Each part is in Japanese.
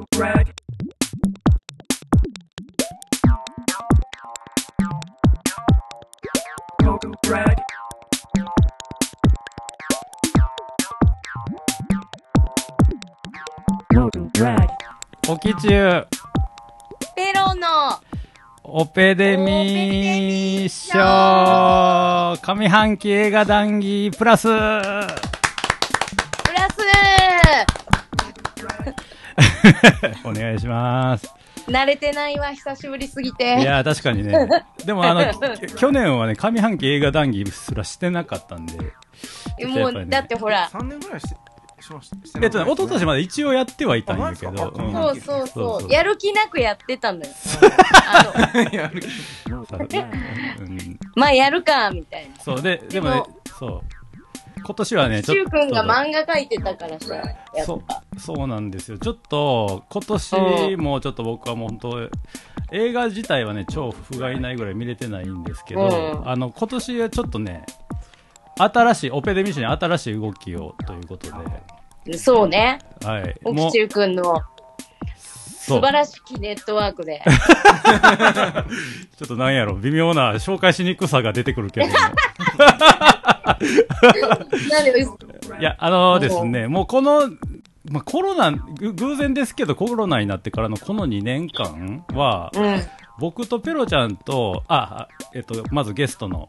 Local drag. Local drag. Local drag. おきちゅう、ペロのオペデミー賞上半期映画談義プラス お願いします。慣れてないわ、久しぶりすぎいて。やー、確かにね。でもあの、き 去年はね、上半期映画談義すらしてなかったんで。もう、だってほら、3年ぐらいしてしましえっとね、一昨年ままで一応やってはいたんだけど。あマジか？んそうそうそうやる気なくやってたのよ。まあやるか、みたいな。そう、で、でもねでも、そう。今年はね、シュウくんが漫画描いてたからさ、そうぱ。そうなんですよ。ちょっと、今年もちょっと僕はもう本当、映画自体はね、超不甲斐ないぐらい見れてないんですけど、うんあの、今年はちょっとね、新しい、オペデミッションに新しい動きをということで、そうね。はい。もう奥中くんの素晴らしきネットワークで。ちょっとなんやろ、微妙な紹介しにくさが出てくるけど いや、あのですね、もうこの、まあ、コロナ、ぐ偶然ですけど、コロナになってからのこの2年間は、うん。僕とペロちゃんと、あ、あえっと、まずゲストの、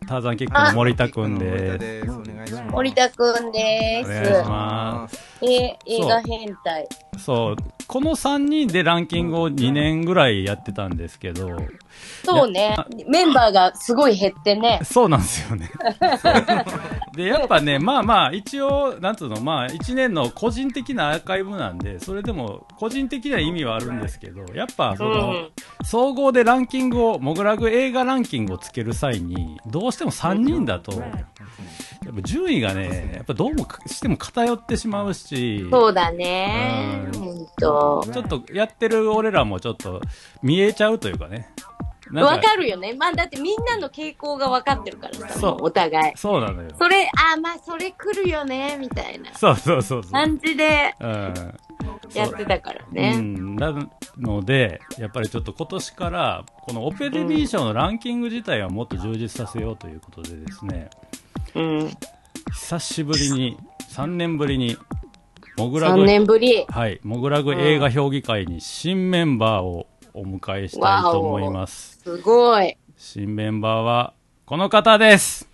タターザンキックの森田くん森田でです。お願いします。森田くんです。お願いします。す。え、映画変態。そう、この3人でランキングを2年ぐらいやってたんですけど、そうね。メンバーがすごい減ってね。そうなんですよね。で、やっぱね、まあまあ、一応、なんつうの、まあ、1年の個人的なアーカイブなんで、それでも、個人的な意味はあるんですけど、やっぱ、その、うん総合でランキングを、モグラグ映画ランキングをつける際に、どうしても3人だと、やっぱ順位がね、やっぱどうもしても偏ってしまうし、そうだね。うん。ちょっとやってる俺らもちょっと見えちゃうというかね。わかるよね。まあだってみんなの傾向が分かってるからさ、そうお互い。そうなのよ。それ、あ、まあそれ来るよね、みたいなそうそうそうそう。感じでうん。やってたからうね。ん、なので、やっぱりちょっと今年から、このオペデミー賞のランキング自体はもっと充実させようということでですね、うん。久しぶりに、3年ぶりに、モグラグ3、年ぶり。はい、モグラグ映画評議会に新メンバーをお迎えしたいと思います。すごい。新メンバーは、この方です。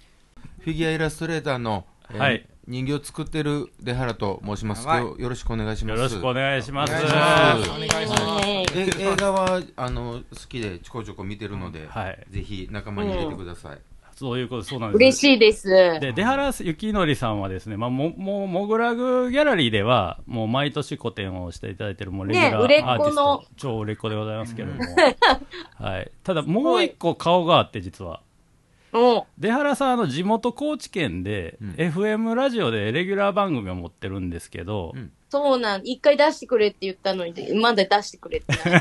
フィギュアイラストレーターの、えーはい人形を作ってる出原と申します。よろしくお願いします。よろしくお願いします。お願いします映画はあの好きでちょこちょこ見てるので、はいぜひ仲間に入れてください。そういうこと、そうなんです。嬉しいです。で、出原幸則さんはですね、まあ、も、もう、モグラグギャラリーでは、もう毎年個展をしていただいてる、もうレギュラーアーティスト、超売れっ子でございますけれども。はい。ただ、もう一個顔があって、実は。うん。出原さん、あの、地元高知県で、うん FM ラジオでレギュラー番組を持ってるんですけど、うんそうなん。一回出してくれって言ったのに、まだ出してくれって。ね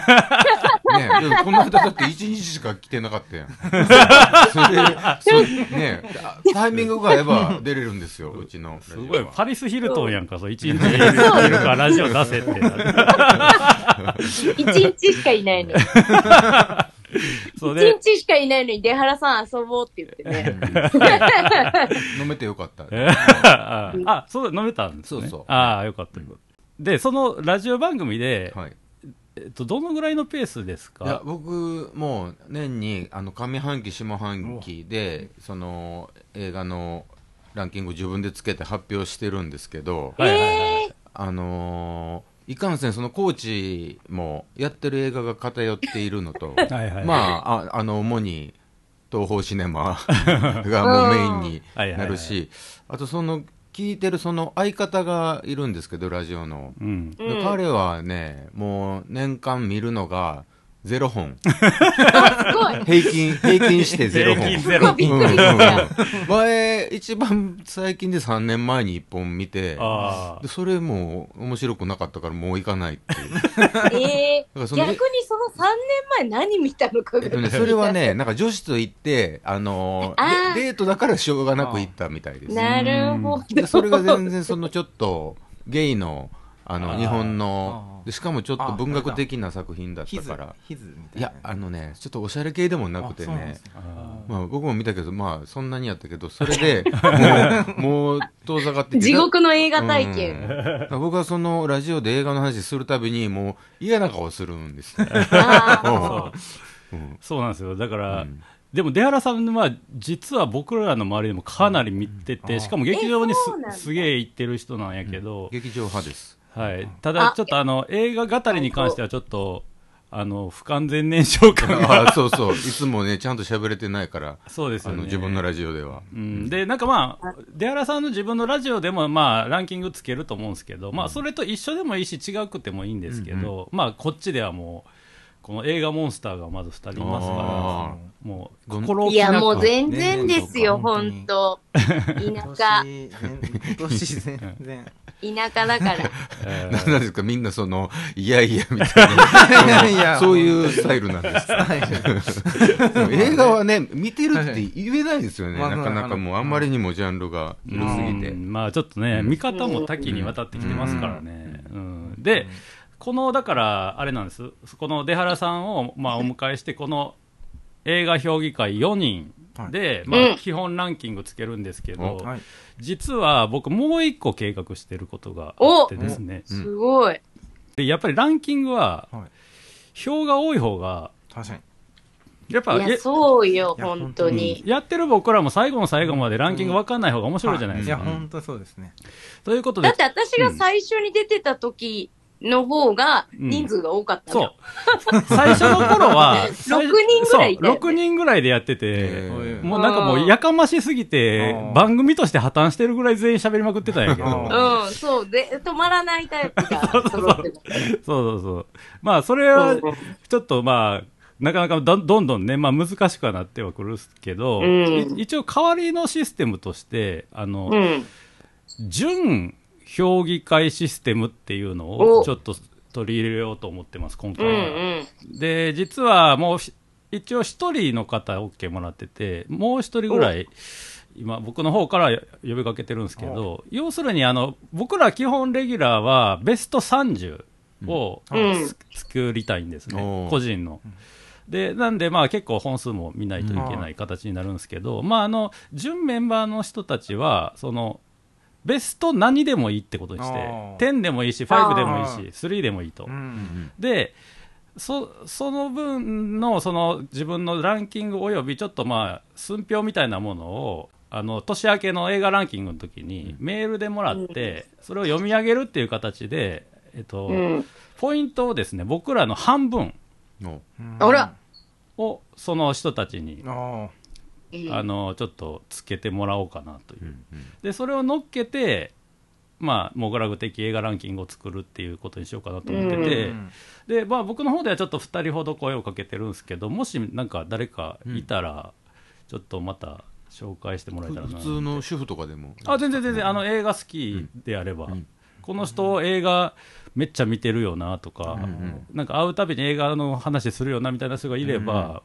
でもこの間だって1日しか来てなかったやん。それで、そねタイミングが合えば出れるんですよ、うちの。すごい、パリス・ヒルトンやんか、そう、一日いるからラジオ出せって。一日しかいないのに。そうで、一日しかいないのに、出原さん遊ぼうって言ってね。飲めてよかった。え あ、あそう、飲めたんですね。そうそうああ、よかった。で、そのラジオ番組で、はい。えっと、どのぐらいのペースですいやか僕もう年にあの上半期下半期でその映画のランキングを自分でつけて発表してるんですけど、はいはいはい。あのーいかんせんそのコーチもやってる映画が偏っているのと はいはいまあああの主に東宝シネマ がもうメインになるしあとその聞いてるその相方がいるんですけどラジオの、うん。で彼はねもう年間見るのがゼロ本 あ、すごい。平均、平均してゼロ本。平均ゼロうんうんた。うん前、一番最近で3年前に1本見て、あでそれもう面白くなかったからもう行かないっていう。ええらその逆にその3年前何見たのかがえっとね、それはね、なんか女子と行って、あのあーデデートだからしょうがなく行ったみたいです。なるほど。でそれが全然そのちょっと、ゲイの、あの日本のでしかもちょっとあ文学的な作品だったから。いやあのねちょっとおしゃれ系でもなくてね。まあ僕も見たけどまあそんなにやったけどそれで もうもう遠ざかってきて地獄の映画体験。僕はそのラジオで映画の話するたびにもう嫌な顔するんですそー。う。う。ん。そうなんですよ。だから、うん。でも出原さんは実は僕らの周りでもかなり見てて、うん。しかも劇場にすすげえ行ってる人なんやけど、劇場派ですはい、ただあちょっとあの映画語りに関してはちょっとあの不完全燃焼感が。あそうそう。いつもねちゃんと喋れてないからそうですよね。あの自分のラジオでは。うん、でなんかまあ出原さんの自分のラジオでもまあランキングつけると思うんですけど、まあそれと一緒でもいいし違くてもいいんですけど、まあこっちではもうこの映画モンスターがまず2人いますかあらもう心いや、もう全然ですよ、ねほんと。田今舎、年今年全然田舎だから。えー。何なんですかみんなそのいやいやみたいな。そういうスタイルなんです。映画はね見てるって言えないですよねまあなかなかもうあんまりにもジャンルが広すぎて。うん。まあちょっとね、見方も多岐にわたってきてますからね。うん。で、この、だから、あれなんです。この出原さんを、まあ、お迎えして、この映画評議会4人で、まあ、うん。基本ランキングつけるんですけど、はい。実は僕もう一個計画してることがあってですね。すごい。で、やっぱりランキングは、はい。票が多い方が、確かに。やっぱ、や、そうよ、本当に。やってる僕らも最後の最後までランキング分かんない方が面白いじゃないですか。いや本当そうですね。ということでだっ、て私が最初に出てた時の方が人数が多かったのそうよ。。最初の頃は、6人ぐらいいたよねそう6人ぐらいでやっててもうなんかもうやかましすぎて番組として破綻してるぐらい全員喋りまくってたんやけど。あうん、そう。で、止まらないタイプが揃ってた。そうそうそう。まあ、それは、ちょっとまあ、なかなかどどんどんね、まあ難しくはなってはくるけど、うんい一応代わりのシステムとして、あの、うん。準評議会システムっていうのをおちょっと取り入れようと思ってます、今回うんは。うん。で、実はもうひ、一応一人の方 OK もらってて、もう一人ぐらい、今、僕の方から呼びかけてるんですけど、要するに、あの、僕ら基本レギュラーは、ベスト30を、うん。作りたいんですね、個人の。で、なんで、まあ結構本数も見ないといけない形になるんですけど、まああの、準メンバーの人たちは、その、ベスト何でもいいってことにしてあー、10でもいいし、5でもいいあし、3でもいいと。うんで、そその分のその自分のランキングおよびちょっとまあ寸評みたいなものをあの年明けの映画ランキングの時にメールでもらって、それを読み上げるっていう形で、えっとうん。ポイントをですね僕らの半分のあら。をその人たちに、あのちょっとつけてもらおうかなという、うんでそれを乗っけてまあモグラグ的映画ランキングを作るっていうことにしようかなと思ってあて、で、まあ、僕の方ではちょっと2人ほど声をかけてるんですけどもしなんか誰かいたら、ちょっとまた紹介してもらえたらな普通の主婦とかでも。あ全然全然。あの映画好きであれば、この人映画めっちゃ見てるよなとか、なんか会うたびに映画の話するよなみたいな人がいれば、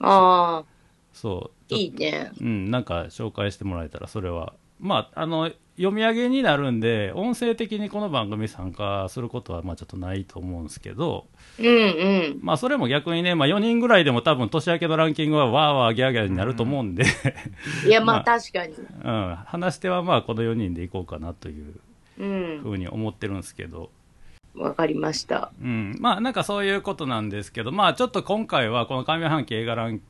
ああ、そういいね。うん、なんか紹介してもらえたらそれはまああの読み上げになるんで音声的にこの番組参加することはまあちょっとないと思うんですけど、うんうん。まあ、それも逆にね、まあ、4人ぐらいでも多分年明けのランキングはわーわーギャーギャーになると思うんで、いや、ま まああ確かに。うん、話してはまあこの4人でいこうかなといううんふ。うに思ってるんですけど、わかりました。うん、まあなんかそういうことなんですけど、まあちょっと今回はこの上半期映画ランえ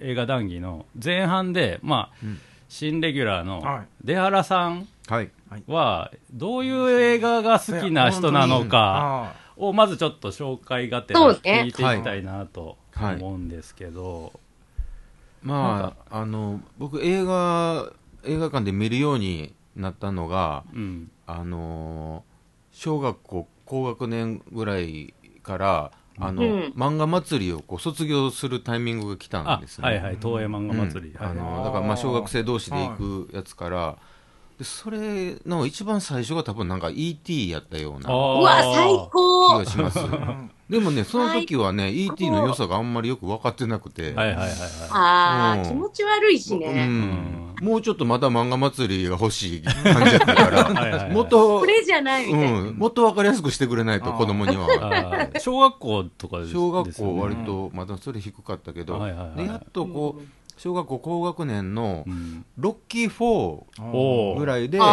映画談義の前半で、まあ、うん。新レギュラーのはい。出原さんはい。はどういう映画が好きな人なのかあをまずちょっと紹介がてらそうね。聞いていきたいなとはい。思うんですけど、まああの僕映画映画館で見るようになったのがうん、あの小学校高学年ぐらいからあの、うん。漫画祭りをこう卒業するタイミングが来たあんですね。はいはい東映漫画祭り、うん。あはい。のだからまあ小学生同士で行くやつから、でそれの一番最初が多分なんか ET やったようなうわ、最気高がします。でもね、その時はね、ET の良さがあんまりよく分かってなくて、はい。はいはいはい。ああ、うん。気持ち悪いしうね。ん、もうちょっとまだ漫画祭りが欲しい感じだったか はいはいはら、い。もっとこ、れじゃないみたいな。うん、もっと分かりやすくしてくれないと、子供には。小学校とかです小学校割とまだそれ低かったけど、はいはいはい。でやっとこう小学校高学年のうん。ロッキー4おーぐらいでや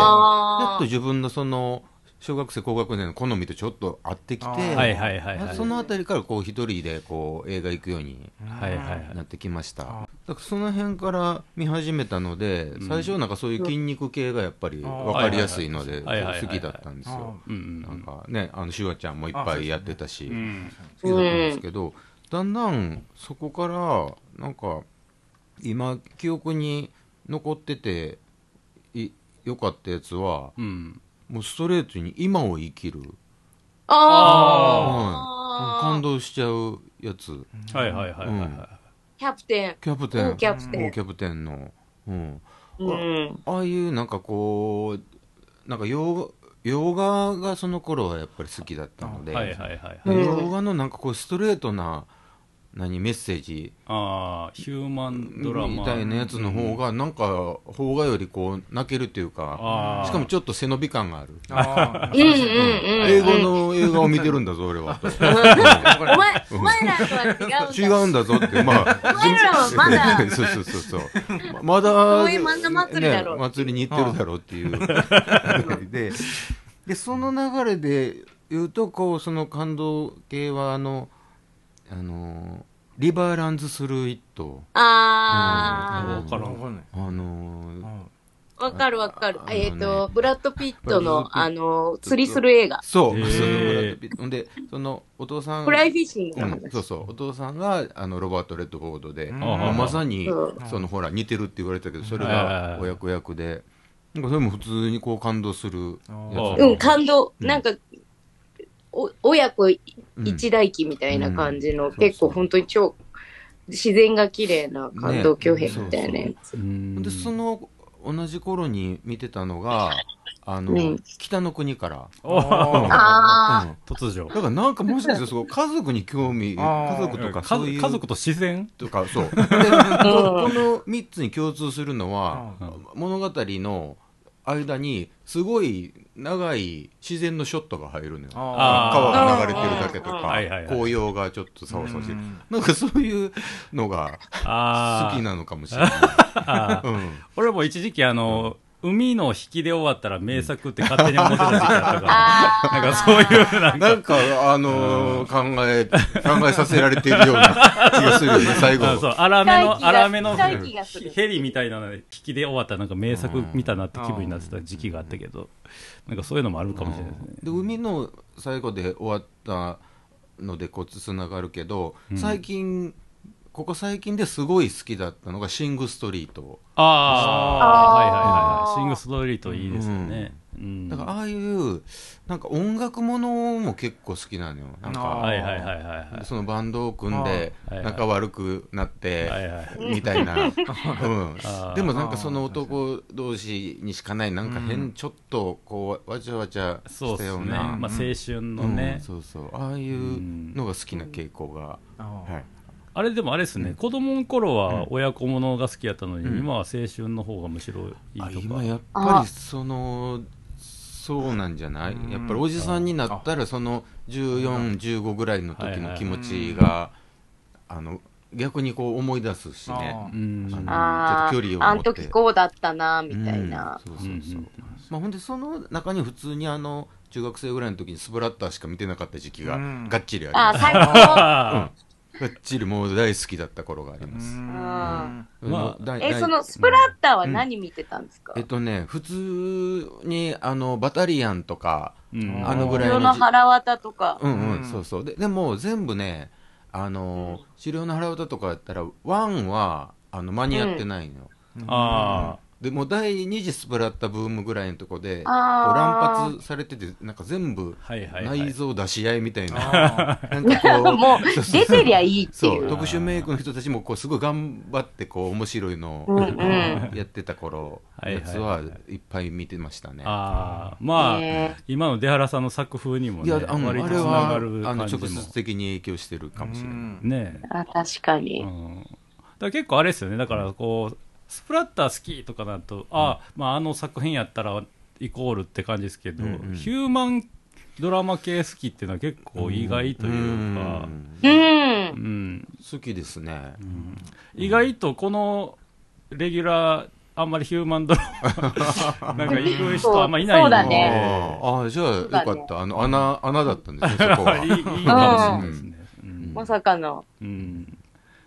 っと自分のその小学生高学年の好みとちょっと合ってきて、あー。はいはいはいはい。そのあたりからこう一人でこう映画行くようにはいはいはい。なってきました、だからその辺から見始めたので、最初はなんかそういう筋肉系がやっぱり分かりやすいのではいはいはい好きだったんですよ、なんかねあのシュワちゃんもいっぱいやってたし、うん。好きだったんですけど、だんだんそこからなんか今記憶に残っててい良かったやつはうん。もうストレートに今を生きる、ああ、感動しちゃうやつ。はいはいはいはいはキャプテン。キャプテン。うんキャプテン。うんキャプテンの、うん、うん。ああいうなんかこうなんか洋洋画がその頃はやっぱり好きだったので、い。はいはいはいはい。うん。洋画のなんかこうストレートな何メッセージ？ああ、ヒューマンドラマ。みたいなやつの方がなんか邦画よりこう泣けるっていうかしかもちょっと背伸び感がある。あうんうんうん。英語の映画を見てるんだぞ俺は。と お前、お前らとは違うんだ。違うんだぞって。まあお前らはまだ。そうそうそうそう。まだそういう漫画祭りだろ。うね祭りに行ってるだろうっていう。ででその流れで言うとこうその感動系はあのあのリバーランズ・スルー・イットあわからん。わかんないあのあ、わかるわかる。えっと、ブラッド・ピットの、あの、釣りする映画。そう、そうそうブラッドピット。でそのお父さんフライフィッシング。のうん、そうそう。お父さんがあのロバート・レッドフォードで、うん。まあまさに、うん。そのほら似てるって言われたけどそれが親子役で。なんかそれも普通にこう感動するやあつ。うん、感動。うんなんか、お親子うん。一代記みたいな感じの、うん。結構本当に超、自然が綺麗な感動巨編みたいなやつ。うん。でその同じ頃に見てたのがあの、うん。北の国から、あうん。突如。だ。からなんかもしかしてそう家族に興味家族とか家そういう。族家族と自然？とかそう。でここの3つに共通するのは、物語の間にすごい長い自然のショットが入るのよ。川が流れてるだけとか紅葉がちょっとさわさわしてなんかそういうのが。好きなのかもしれない、うん、俺も一時期あの、海の引きで終わったら名作って勝手に思ってた時期あったから、なんかそういう、なんか、なんかあのー考え考えさせられているような気がするよね最後あそう、荒めの、荒めの、ヘリみたいなので引きで終わったらなんか名作見たなって気分になってた時期があったけど、なんかそういうのもあるかもしれないですね。で海の最後で終わったのでこうつながるけど、最近ここ最近ですごい好きだったのがシング・ストリート。ああ、あー。はいはいはい。シングストリートいいですよね。うん。だからああいうなんか音楽ものも結構好きなのよ。なんかはいはいはいはいはい。そのバンドを組んで仲悪くなって、はいはいみたいな、うん。でもなんかその男同士にしかないなんか変、ちょっとこうわちゃわちゃ。したような、まあ青春のうん。ね。そうそう。ああいうのが好きな傾向が、あはい、あれでもあれですね、子供の頃は親子ものが好きやったのに、うん。今は青春の方がむしろいいあとか。今やっぱりそのそうなんじゃない？うん。やっぱりおじさんになったらその1415ぐらいの時の気持ちがあの逆にこう思い出すしね。あうん。あのあちょっと距離をあ、あ持って。の時こうだったな、みたいな。うん。そうそうそう、うん。まあ、ほんでその中に普通にあの中学生ぐらいの時にスプラッターしか見てなかった時期がうん。がっちりありああ、ます、最高。あがっちりもう大好きだった頃があります、うん。まあ。え、そのスプラッターは何見てたんですか？えっとね普通にあのバタリアンとかうん。あのぐらい色の腹渡とか。うんうん、うん。そうそう。ででも全部ねあのー治療の腹歌とかやったらワンはあの間に合ってないのよ、あでもう第二次スプラッタブームぐらいのとこで乱発されててなんか全部はいはいはい。内臓出し合いみたいな、あ なんかこう もう出てりゃいいっていう。そう特殊メイクの人たちもこうすごい頑張ってこう面白いのをうんうん。やってた頃やつはいっぱい見てましたね。ああまあ、ね今の出原さんの作風にもねいやあのあれはがるあの直接的に影響してるかもしれない。うん。ねあ確かうに。ん、だ結構あれですよね。だからこうスプラッター好きとかなると、あまああの作品やったらイコールって感じですけど、うんうんヒューマンドラマ系好きっていうのは結構意外というか、うんうん。うん好きですね。意外とこのレギュラーあんまりヒューマンドラマ なんか行く人あんまいないんでそうだねああじゃあよかった。あの穴穴だったんですねそこは。いいいいかもしれないですね、うんまさかの。うん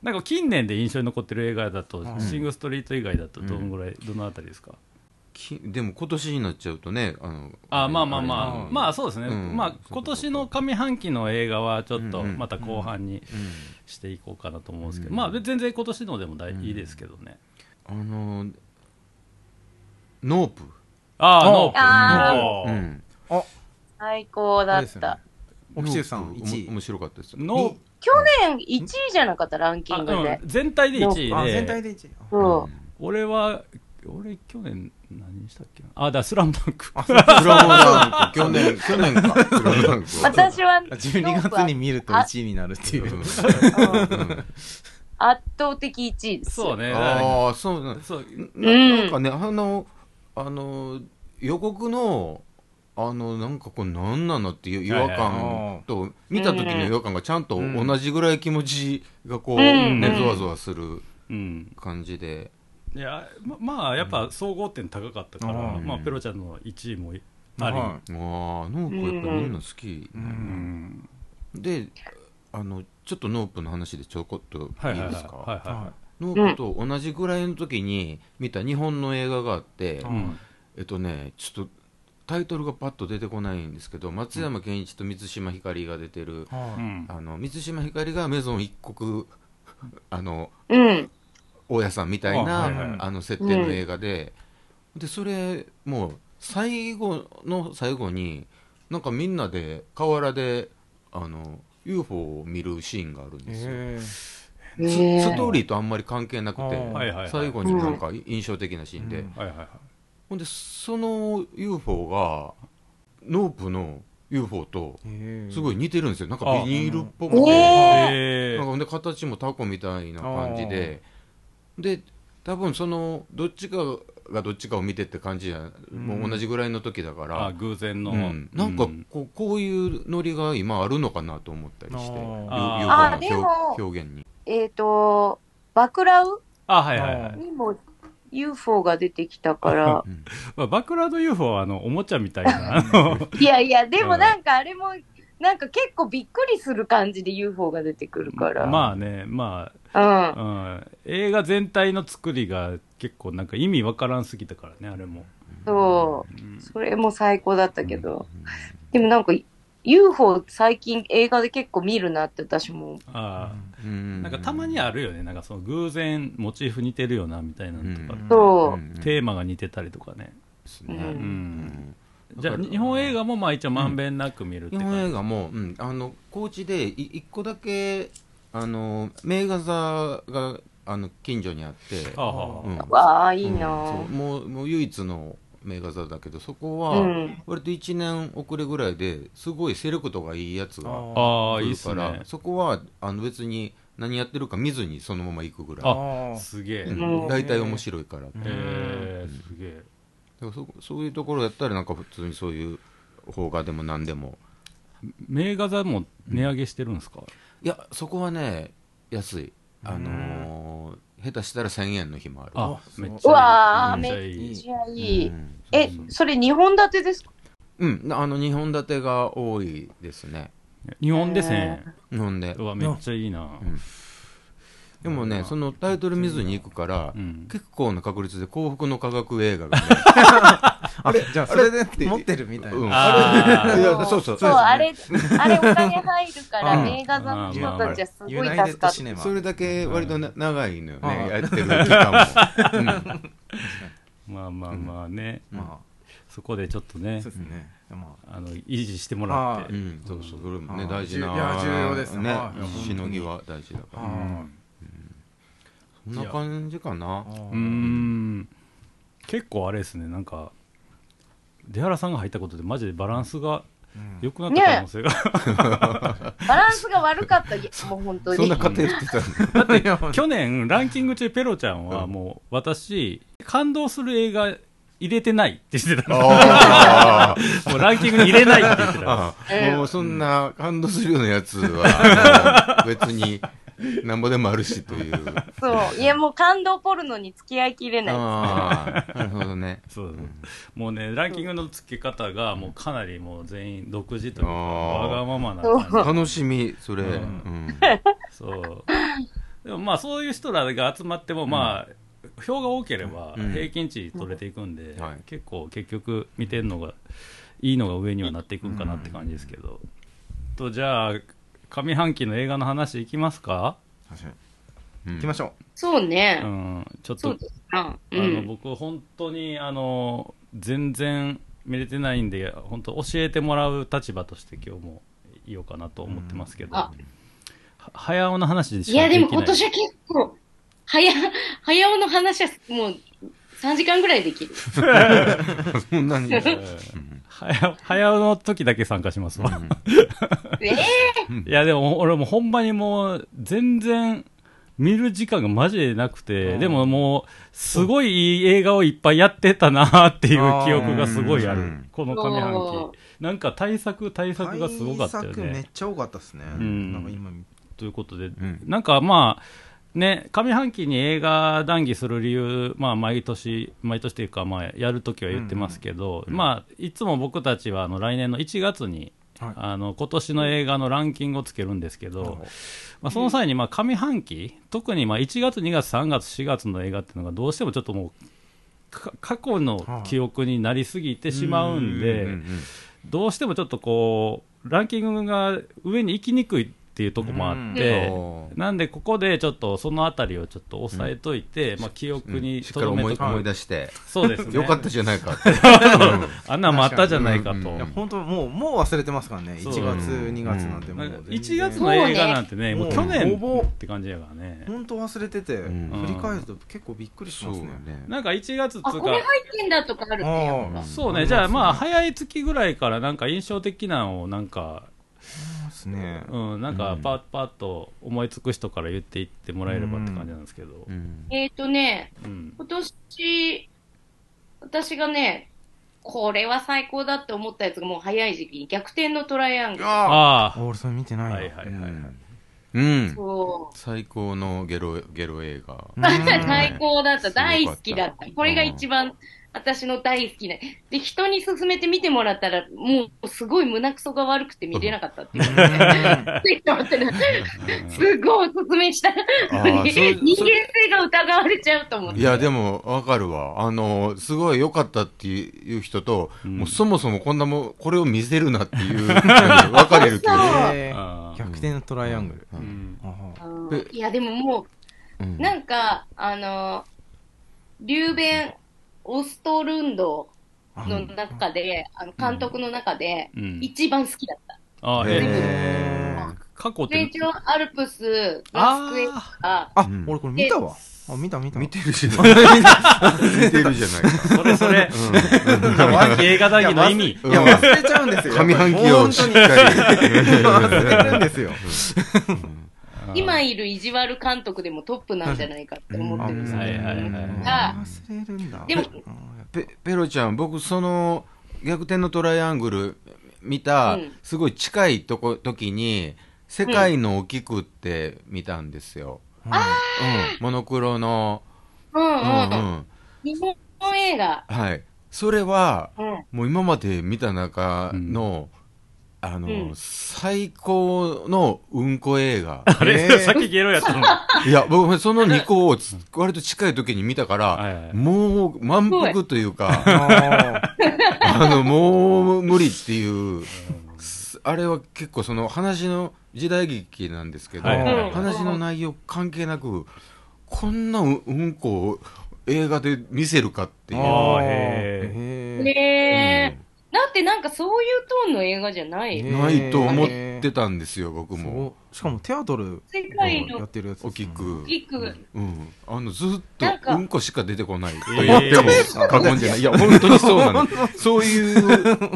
なんか近年で印象に残ってる映画だと、んシング・ストリート以外だとどのぐらい、どのあたりですか？きでも今年になっちゃうとねあのあまあまあまあ、うんまあそうですね、うん。まあ今年の上半期の映画はちょっとうんうん。また後半にうんしていこうかなと思うんですけど、うん。まあ全然今年のでも大うん。いいですけどね、あのノープ。ああノープ。あー。ノープ。うん最高だった。オキシルさんノープ1位おも面白かったです。ノープ去年1位じゃなかった、ランキングで。あ。うん全体で1位あで全体で1位。そ俺は俺去年何したっけな？あだスラムダンク。スラムダンク。去年去年か。スラムダンク。私は、12月に見ると1位になるっていう。うんうん。圧倒的1位ですよ。そうね。ああそうなんそう。ななんかね、あの、あの、予告の、あの、なんかこう、なんなのっていう違和感と、見た時の違和感がちゃんと同じぐらい気持ちがこう、うん。ね、ゾワゾワするうん。感じで。いやままあやっぱ総合点高かったから、うん。まあペロちゃんの1位もあり、はああ、 NOPE やっぱりみんな好き。で、あの、ちょっと NOPE の話でちょこっとはいはいですか NOPE と同じぐらいの時に見た日本の映画があって、えっとね、ちょっとタイトルがパッと出てこないんですけど、松山ケンイチと満島ひかりが出てる、うん。あの満島ひかりがめぞん一刻 あのうん。大家さんみたいなあ、あはいはいはい。の設定の映画で、でそれもう最後の最後になんかみんなで河原であの UFO を見るシーンがあるんいですよ。へスへー。ストーリーとあんまり関係なくて、あーはいはいはい。最後になんか印象的なシーンで、うん。はいはいはいほんでその UFO がノープの UFO とえ。すごい似てるんですよ。なんかあビニールっぽくて、ええ。なんかで形もタコみたいな感じで。で多分そのどっちかがどっちかを見てって感じや、もう同じぐらいの時だかあら、偶然の、うん。なんかうん。こうこういうノリが今あるのかなと思ったりして。UFO あのでも表表現に。えっと、バクラウあはいはいはい、にも UFO が出てきたから う。んまあ、バクラード UFO はあのおもちゃみたいな いやいや、でもなんかあれも、なんか結構びっくりする感じで UFO が出てくるから。まあねまうん。あ、うん、映画全体の作りが結構なんか意味わからんすぎたからねあれも、そうう。んそれも最高だったけど。でもなんか、UFO 最近映画で結構見るなって私も。あうあん。なんかたまにあるよね。なんかその偶然モチーフ似てるよなみたいなのとか、うん。そう。んテーマが似てたりとかね、うですね。ん。じゃあ日本映画もまあ一応まんべんなく見るって日感じ、本映画も、うん、あの高知でい一個だけあの名画座があの近所にあって、あうん。わあ、いいうん。なもうもう唯一の名画座だけどそこはうん。割と1年遅れぐらいですごいセレクトがいいやつがああいいっるからね。そこはあの別に何やってるか見ずにそのまま行くぐらい。あすげえ、うん。大体面白いから、うん。えー、すげえ。だからそそういうところやったらなんか普通にそういう邦画でも何でも。名画座も値上げしてるんですか、いやそこはね安い。あのー下手したら1000円の日もある。あめっちゃいい。うわあ、めっちゃめいい。えそれ2本立てですか？うんあの2本立てが多いですね。日本で1000円日本で。うわめっちゃいいな、ん。でもねそのタイトル見ずに行くから、うん。結構な確率で幸福の科学映画が、ね、あれじゃあそれでて。持ってるみたいな、うん。あー。いやそうそう。そう、あれ、あれお金入るから、うん。映画座の人たちはすごい助かる。ドシネマそれだけ割とな長いのよね、うん。やってる時間も、うん。まあまあまあね、まそこでちょっとあねそうですね。まあ。の維持してもらって。う、ん。そうそうそれもね大事ないや重要ですね。はい。しのぎは大事だあから。あそんな感じかな。あうーん。結構あれですねなんか出原さんが入ったことでマジでバランスがうん。良くなった可能性が、バランスが悪かった、もう本当に。そんな。偏ってたのいや 去年ランキング中ペロちゃんはもう私感動する映画入れてないって言ってた。のあー。もうランキングに入れないって言ってた。あうん。もうそんな感動するようなやつはもう別に なんぼでもあるしという。そう。いや、もう感動ポルノに付き合いきれない。ああなるほどね。そうもうねランキングの付け方がもうかなりもう全員独自というかわがままな楽しみそれ。ううん。んそう。でもまあそういう人らが集まってもまあ、票が多ければうん。平均値取れていくんで、はい。結構結局見てるのがいいのが上にはなっていくんかなって感じですけど、とじゃあ上半期の映画の話いきますか、確かにうん行きましょう。そうね。ん、ちょっとあのん。僕本当にあの全然見れてないんで本当教えてもらう立場として今日もいようかなと思ってますけど、早尾の話でしいや、でも今年は結構、早、早尾の話はもう3時間ぐらいできる。そんなに。え ー早早尾の時だけ参加しますわ、ええいやでも俺もうほんまにもう全然見る時間がマジでなくて、うん。でももうすごいいい映画をいっぱいやってたなっていう記憶がすごいある、うん。この上半期。なんか対策対う策がすごかったよ対策めっねちゃ多かったですね。ん。なんか今見ということで、ん。なんかまあね上半期に映画談義する理由まあ毎年毎年というかまあやるときは言ってますけど、まあいつも僕たちはあの来年の1月にはい。あの今年の映画のランキングをつけるんですけど、まあ、その際にまあ上半期、特にまあ1月、2月、3月、4月の映画っていうのがどうしてもちょっともうか過去の記憶になりすぎてしまうんで、うんうん。どうしてもちょっとこうランキングが上に行きにくいっていうところもあって、うん。なんでここでちょっとそのあたりをちょっと押さえといて、まあ、記憶にしっかり思い出して。そうですね。よかったじゃないかって あんなんもあったじゃないかと。うん。うんいや本当もうもう忘れてますからね。そう。1月うん。2月なんてもう全1然月の映画なんてね、もう去年って感じやからね。本当忘れててん。振り返ると結構びっくりしますね。ね。なんか1月っあ、つうかこれ、入ってんだとかあるね。そうね、じゃあまあ、早い月ぐらいからなんか印象的なのをなんか、あですね。うん、なんかうん。パッパッと思いつく人から言っていってもらえればって感じなんですけど。うん。えっとね、うん。今年、私がね、これは最高だって思ったやつがもう早い時期に逆転のトライアングル。ああ俺それ見てあ、ないはいはいはいはい。うん。そ最高のゲロゲロ映画。最高だった。大好きだった。これが一番私の大好きな。で、人に勧めて見てもらったら、もうすごい胸くそが悪くて見れなかったっていう。ちょっと待ってなすごいお勧めした。のに、人間性が疑われちゃうと思って。いやでもわかるわ。あのすごい良かったっていう人と、ん。もうそもそもこんなもんこれを見せるなっていう 分かれる。けど、逆転のトライアングル。いや、でももうん。う、なんか、あの、流弁オストルンドの中で、あの監督の中で、うん。一番好きだった。ああ、へえー過去って？全、長アルプス、ラスクエあア、あうん。俺これ見たわ。あ見た見た。見てるじゃない 見てるじゃないか、それそれ、う半期映画談義の意味。いや忘れちゃうんですよ。上半期をしっかり。忘れるんですよ今いる意地悪監督でもトップなんじゃないかって思ってるんですよ。はいはいはいあ。忘れるんだ。でもペペロちゃん僕その逆転のトライアングル見た、うん。すごい近いとこ時に「世界のお菊」って見たんですよ、うん、モノクロの、うんうん。うんうん。日本映画。はい。それはうん。もう今まで見た中の、あの、うん。最高のうんこ映画。あれ、えー。さっきゲロやったの？いや僕その2個をつ割と近い時に見たから、はいはい。もう満腹というか ああの、もう無理っていう、すあれは結構その話の時代劇なんですけど、はいはい話の内容関係なく、こんなううんこを映画で見せるかっていう。あーへへー。ねえ。だってなんかそういうトーンの映画じゃない。ねないと思ってたんですよ、僕も。そうしかもテアトル世界のやってるやつです大きく。キック。うん。あの、ずっとなんかうんこしか出てこないとえー言っても過言じゃない。いや、本当にそうなの。そういう、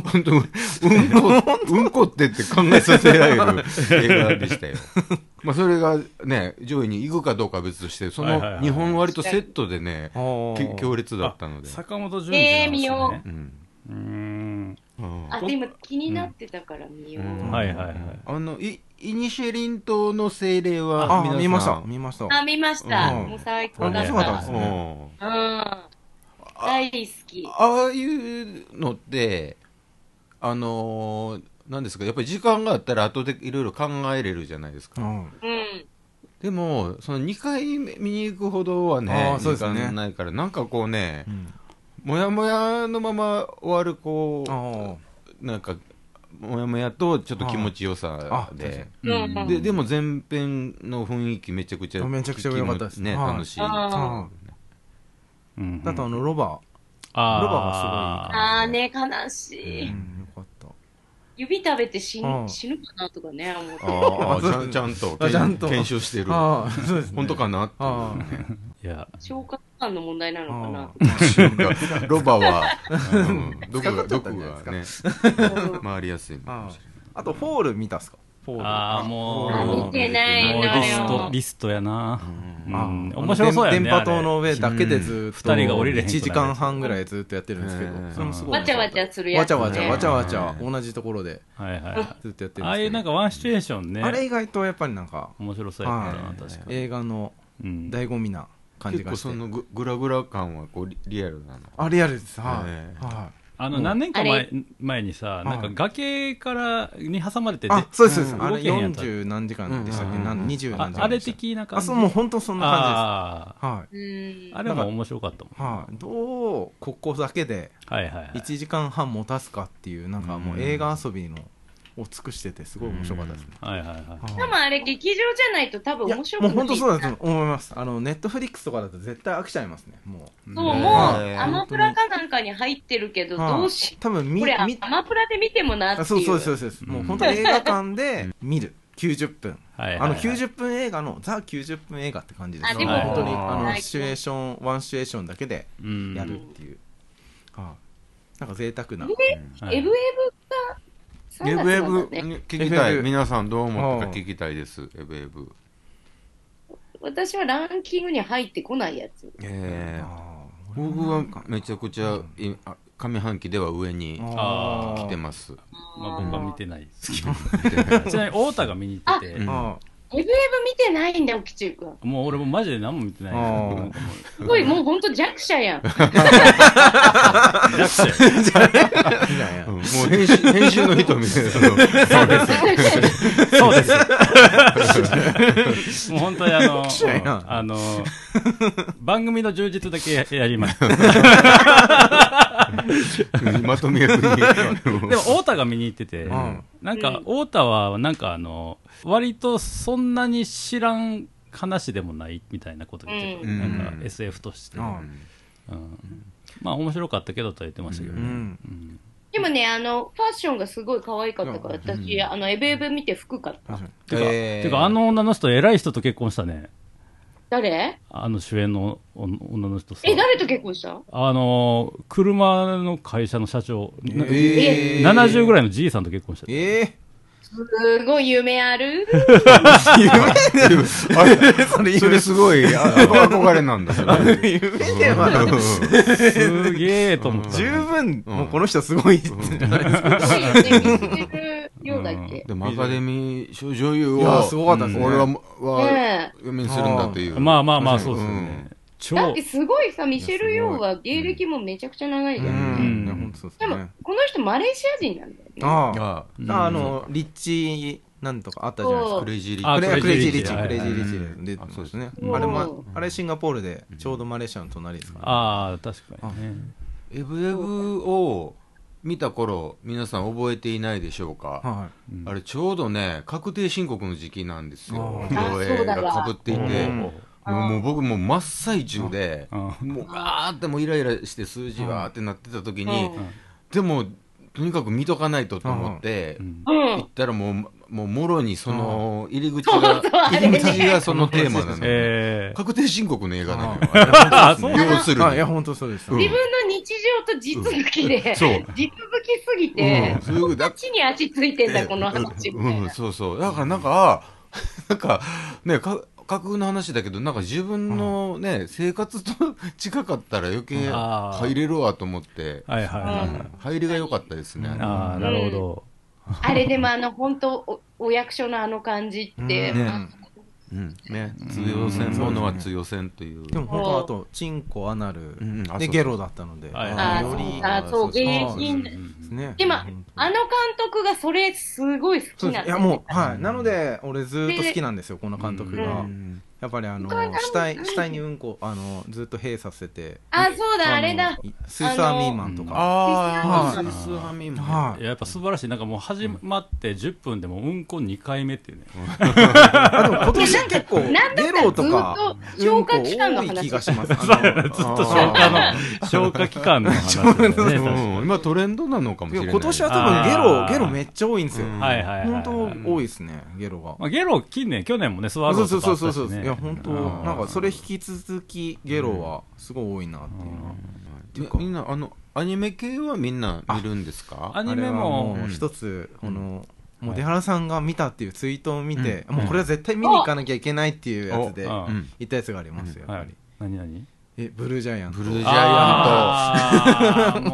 本当うんこ、うんこってって考えさせられる映画でしたよ。まあ、それがね、上位に行くかどうかは別として、そのはいはいはい日本割とセットでね、あーき強烈だったので。坂本淳二なんですね。えー見ようん。うーん。うんあ、でも気になってたから見よう。うんはいはいはい。あの、い、イニシェリン島の精霊は、あ皆さん見ました見ましたあ、見ました。うんもう最高だっ面白かったでた。すねうんうん。大好き。ああいうのって、あのーなんですか、やっぱり時間があったら後でいろいろ考えれるじゃないですか。うんうん。でも、その2回目見に行くほどはねあ、ーそうですね時間ないから、なんかこうねう、んもやもやのまま終わる、こあう、なんか、もやもやとちょっと気持ちよさあで。うんうん。で、でも前編の雰囲気めちゃくちゃ、めちゃくちゃ良かったですね、はい。楽しい。あああうん。だとあのロバあー。ロバがすごいあーね、悲しーい。うんよかった。指食べて死うんぬ死ぬかなとかね、思って。ああ、ちゃんちゃんと、あちゃんと。検証してる。ああそうですね。本当かなっていう。あいや、消化器官の問題なのかなあ。ロバは、うん、毒が、使っちゃった毒んじゃないがね、う。ん回りやすいのかあもしれあとフォール見たっすか？フォール。ああ、もう、あ見てないもうのリスト、よ。リストやな。うん。あ面白そうやね。電波塔あの上だけでずっと人が降りれへんくなる1時間半ぐらいずっとやってるんですけどうん。それもすごいわちゃわちゃするやつね。わちゃわちゃわちゃわちゃうん。同じところで。れはいはいはい。ずっとやってるんですけど。ああいうなんかワンシチュエーションね。あれ意外とやっぱりなんか面白そうやったな、はい。確かに。映画のうん。醍醐味な感じ結がして。構そのググラグラ感はこうリリアルなの？あリアルです。はえいはあの、うん。何年か前あれ？前にさ、い。なんか崖から、に挟まれてでいあそうですそうです。うん。あれ動けへんやつ40何時間でしたっけ？うんなん20あ何時あれ間でした的な感じ？あそうもう本当そんな感あじです。はい。うん。あ。あれも面白かったもん。はい、どうここだけではいはいはい。1時間半持たすかっていうなんかもう映画遊びのを尽くしててすごい面白かったですね、はいはいはい。はい。多分あれ劇場じゃないと多分面白くない。もう本当そうだと思いますあのネットフリックスとかだと絶対飽きちゃいますねもそう、ねもう、はいアマプラかなんかに入ってるけど、どうし、多分見これア見マプラで見てもなっていう。あそうそうそうもう本当に映画館で見る。90分。はいはいはい。あの90分映画のザ90分映画って感じですあでも本当にあはい。のシチュエーションワンシチュエーションだけでうん。やるっていう、はいなんか贅沢な。はい。エブエブが3エブエブ。聞きたい。皆さんどう思ったか聞きたいです、エブエブ。私はランキングに入ってこないやつ。えーあ僕はめちゃくちゃ、いあ上半期では上にあ来てます。まあ僕は見てないですけど。ちなみに太田が見に行っててう、んあエブエブ見てないんだよ、きちゅうくん。もう俺もマジで何も見てないあーなんかもうすごい、もうほんと弱者やん。弱者やんもう編集編集の人みたいな。そうです。もう本当にあの、者やなあの、番組の充実だけやります。まとめ役に。でも、太田が見に行ってて、んなんか、太田は、なんかあの、割とそんなに知らん話でもないみたいなこと言ってて、うん。なんか SF として。ううん。んまあ、面白かったけどとは言ってましたけどね。でもね、あの、ファッションがすごい可愛かったから、私、あの、エブエブ見て服買った。てか、えー。てかあの女の人、偉い人と結婚したね。誰？あの主演の女女の人さ。え、誰と結婚した？あの、車の会社の社長、なえー70ぐらいのじいさんと結婚した。ええすごい夢ある？あれ それすごい、あ憧れなんだ。それ夢ではないすげえと思った。十分もうこの人すごいってじゃないですかようだっけ。でもアカデミー賞女優を、いやすごかったですね俺は、はね嫁にするんだという。まあまあまあ、そうですよね。だ超って、すごいさ、ミシェル・ヨーは芸歴もめちゃくちゃ長いじゃ。うん。ん。いや本当そうですでもね、この人マレーシア人なんだよね。ああ。ああのリッチなんとかあったじゃないですか。そう。クレイジーリあクレクレイジーリッチはいクレイジーリはいッチで。出てますね。うん。あれもうんあれシンガポールでちょうどマレーシアの隣ですから。ああ、確かにね。エブエブを見た頃、皆さん覚えていないでしょうか？はあれちょうどね、確定申告の時期なんですよ。上映が被っていて。うん。もう僕もう真っ最中で、うん。もうガーってもうイライラして数字わーってなってた時に、うん。でもとにかく見とかないとと思って、行ったらもうもうもろにその入り口が入り口がそのテーマなの、えー。確定申告の映画なのよ。あそう要するに。あいや本当そうです、うん。自分の日常と地続きで、そう。地続きすぎて、うん。すぐだ地に足ついてんだ、この話みたいうん、な。そうそう。だからなんかなんかねか架空の話だけどなんか自分のね、生活と 近かったら余計あー。入れるわと思って、はいはいはい、うん。入りが良かったですね、ああなるほど、あれでもあの、本当お、お役所のあの感じって、ね。あうん。ね、強せんものは強せんという。でも本当あとチンコアナル、うん。あそうでゲロだったので、はいあよりあそうです原因ですねでも、本当にあの監督がそれすごい好きなんです。いやもうはい。なので俺ずっと好きなんですよこの監督うがんやっぱりあの死体死体にうんこあのずっと閉させてあ、そうだ、あれだ。のスイスアーミーマンとか。ああ、はい。スイスハミも。はい。いややっぱ素晴らしい。なんかもう始まって10分でもうんこ2回目っていうね。あでも今年結構ゲらロとか消化器官の話。うんこ多い気がしますずっと消化の消化器官の話だよね今トレンドなのかもしれない。今年は多分ゲあロー。ゲロめっちゃ多いんですよ。うんはいはい本当多いですねゲロが。まあ、ゲロ近年去年もねスワローそうズとそうそうそうかあったしねいや本当うんなんかそれ引き続きゲロはすごい多いなっていう。のはみみんな、あの、アニメ系はみんな見るんですか？アニメもう一つこのもう出原さんが見たっていうツイートを見て、うん。もうこれは絶対見に行かなきゃいけないっていうやつでおうん。行ったやつがありますよ、やっはい。ぱり。何何？えブルージャイアント。ブルージャイアント。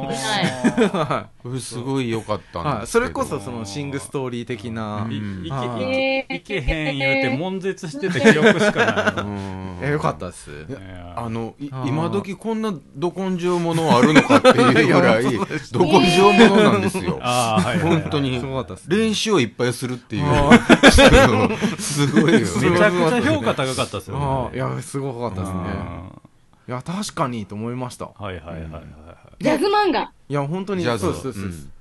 これ すごい良かったいはい、んですけど。それこそそのシングストーリー的な、いうん。いはい。けへん言うて悶絶してた記憶しかない。えよかったです。あの今時こんなど根性ものあるのかっていうぐらい ど根性ものなんですよ。はい本当に。練習をいっぱいするっていう。あすごいよ。めちゃくちゃ評価高かったですよあねー。いやすごかったですね。うんいや確かにと思いました。はいはいはいはいはい。ジャズ漫画。いや本当にジャズ。そうですそうです、うん。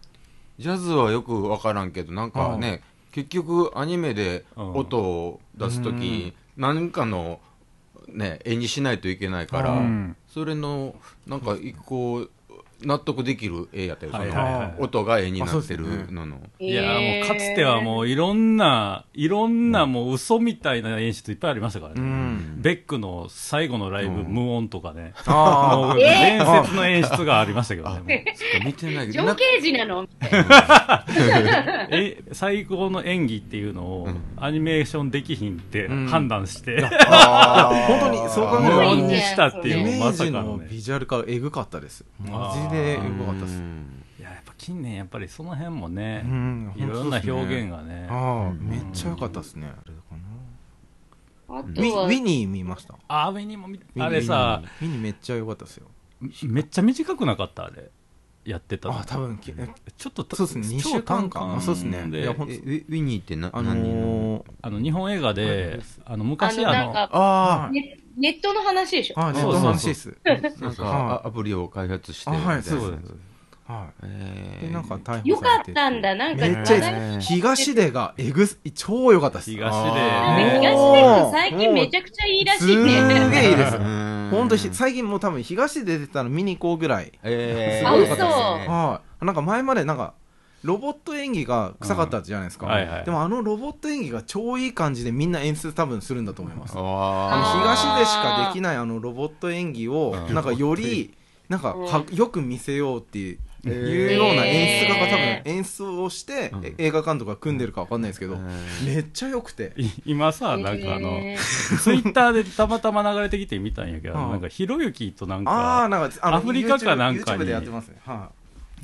ジャズはよくわからんけどなんかね結局アニメで音を出す時何かのね絵にしないといけないからうん。それのなんか一個納得できる絵やったよそはいはい。音が絵になってるのの。いやもうかつてはもういろんないろんなもう嘘みたいな演出いっぱいありましたからうね、ん。ベックの最後のライブ、うん無音とかね。あもう伝説の演出がありましたけどね。ちょっと見てないけど。な情景時なの？え最高の演技っていうのをうん。アニメーションできひんってうん。判断して、あー。本当にそう考え無音にしたってイいうまさかのね。のビジュアル化エグかったです。マジでエグかったです。うん。いややっぱ近年やっぱりその辺もね、うんいろんな表現がね。ああめっちゃ良かったですね。あウィとはウィニー見ました？あウィニーも見あれさウィニーめっちゃ良かったですよ。めっちゃ短くなかった？あれやってた。のあ多分ちょっとそうですね。2週間かあそうですね。で。いやほんえウィウィニーってなあのあの日本映画で、あの昔あのあネネットの話でしょ？あネットのそうそうそう。話ですあなんかはあアプリを開発してあはいそうです。はえー。いでなんか逮捕よかされて。ったんだ、なんか。めっちゃ東出がエグす超良かったです。東出。ね東出君最近めちゃくちゃいいらしいね。げえいいです。うん本当に最近もう多分東出出てたの見に行こうぐらい。えー、あすごい良かったです嘘。はい。なんか前までなんかロボット演技が臭かったじゃないですか、うんはいはい。でもあのロボット演技が超いい感じでみんな演出多分するんだと思います。あのあ東出しかできないあのロボット演技をうん。なんかよりなんかよく見せようっていういうような演出家が多分へ演出をしてうん。え映画監督が組んでるかわかんないですけどーめっちゃ良くて。い今さなんかあの、へツイッターでたまたま流れてきて見たんやけど、うんなんかひろゆきとなんかああなんかあのアフリカかなんかにでやってますね。は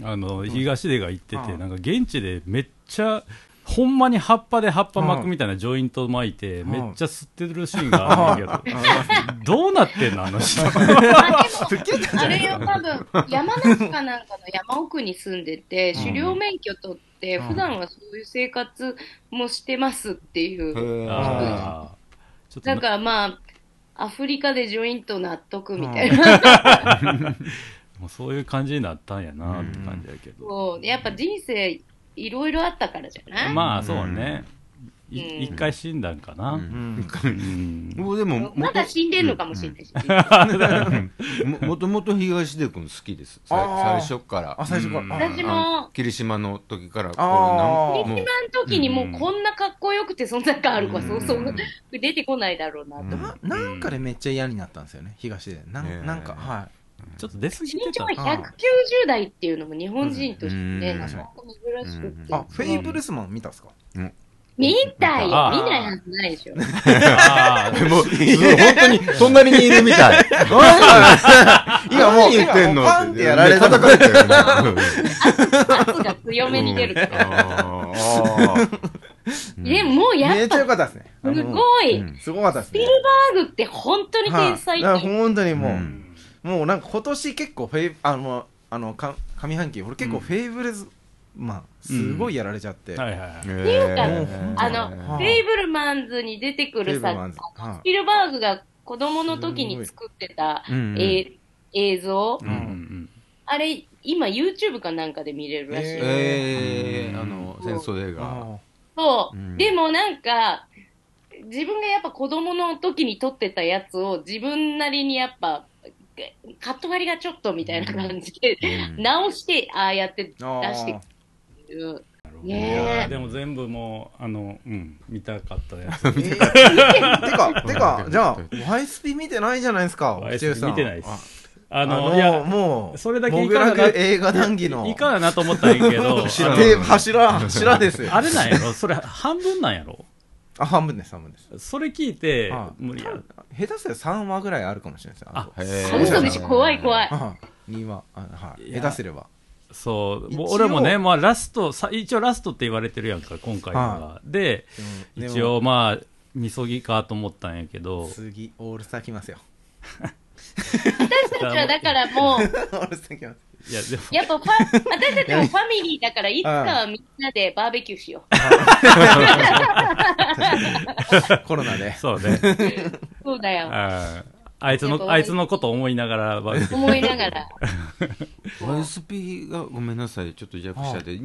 あの東出が行ってて、うん。なんか現地でめっちゃほんまに葉っぱで葉っぱ巻くみたいなジョイント巻いて、ん。めっちゃ吸ってるシーンがあるんやけど、どうなってんのあの人。あれよ、多分、山梨かなんかの山奥に住んでて、狩猟免許取って、うん。普段はそういう生活もしてますっていう。だなからまあ、アフリカでジョイント納得みたいな。もうそういう感じになったんやなって感じやけど、そう。やっぱ人生いろいろあったからじゃない、まあそうね、い一回死んだんかな。ううん。んうん。もうでもまだ死んでんのかもしれないし。ももともと東出君好きです。最初から。あ最初から、私も。霧島の時からこうあーなんもう一番時にもうこんなかっこよくて存在感ある子はそうそう出てこないだろうなと。うんななんかでめっちゃ嫌になったんですよね。東でなん,、なんかはいちょっと出過ぎ身長てたが190代っていうのも日本人としてね、うん。なかなか珍しくて。あフェイブルスマン見たんですか？見たい見ないはずないでしょ。あー。も う、本当に、隣にいるみたい。今もう言ってんのパンってやられた叩か。圧が強めに出るから。でもやっぱめっちゃ良かったですねすいごい。うん。すごかったですね。スピルバーグって本当に天才。本当にもう、うんもうなんか今年結構フェイあのあのか上半期俺結構フェイブルズ、まあすごいやられちゃって、はいはいはい。っていうかえー。あの、はい。フェイブルマンズに出てくるさフェイブルマンズ、はい。スピルバーグが子供の時に作ってた、うんえー映像、うんうんあれ、今 YouTube かなんかで見れるらしい。えー、あの、戦争映画。あ。そう、うん。でもなんか、自分がやっぱ子供の時に撮ってたやつを自分なりにやっぱ、カット割りがちょっとみたいな感じで、うん。直して、ああやって出してくる。いねでも全部もう、あの、うん、見たかったやつ。えーてかてか じゃあ YSP 見てないじゃないですか。見てないです。ああの、のいや、もうそれだけいモグラかんなグ映画談義の。いかんなと思ったらいいけど、知らん。あので柱柱ですよ。あれなんやろ？それ半分なんやろ？あ半分です半分です。それ聞いてあ、無理や。下手すると3話ぐらいあるかもしれないですよあとへー。嘘でしょ、怖い怖い。あ2話あはい。いや。下手すれば。そう、俺もね、まあラスト、さ一応ラストって言われてるやんか、今回は。で、一応まあ、みそぎかと思ったんやけど、次オールスター来ますよ。私たちはだからもう、オールスター来ますいや、でも、やっぱファ、私たちもファミリーだから、いつかはみんなでバーベキューしよ コロナで。そうね。う。そうだよ。ああいつの、あいつのこと思いながら、まあ思いながら。YSP がごめんなさい、ちょっと弱者で、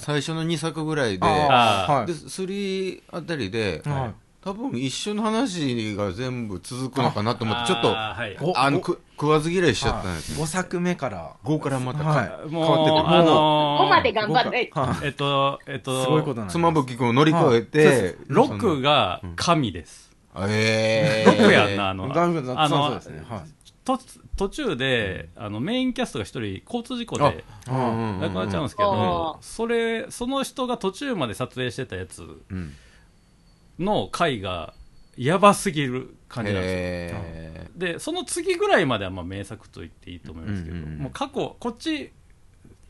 最初の2作ぐらいで、で、3あたりで、はい多分一緒の話が全部続くのかなと思って、ちょっと、あーはい。ごあの、く食わず嫌いしちゃったんです5よ。作目から。5からまたはい。かもう、変わってくる。あのー5まで頑張らないと。はえっと、えっと、いすごいことなん妻夫木君を乗り越えて、ロックが神です。えロックやんな、あの、あのそうですね。はい。と途中で、あの、メインキャストが一人、交通事故でうん亡くなっちゃうんですけあど、ー。それ、その人が途中まで撮影してたやつ。うんの回が、やばすぎる感じなんですよ。へで、その次ぐらいまではまあ名作と言っていいと思いますけど、うんうんうんもう過去、こっち、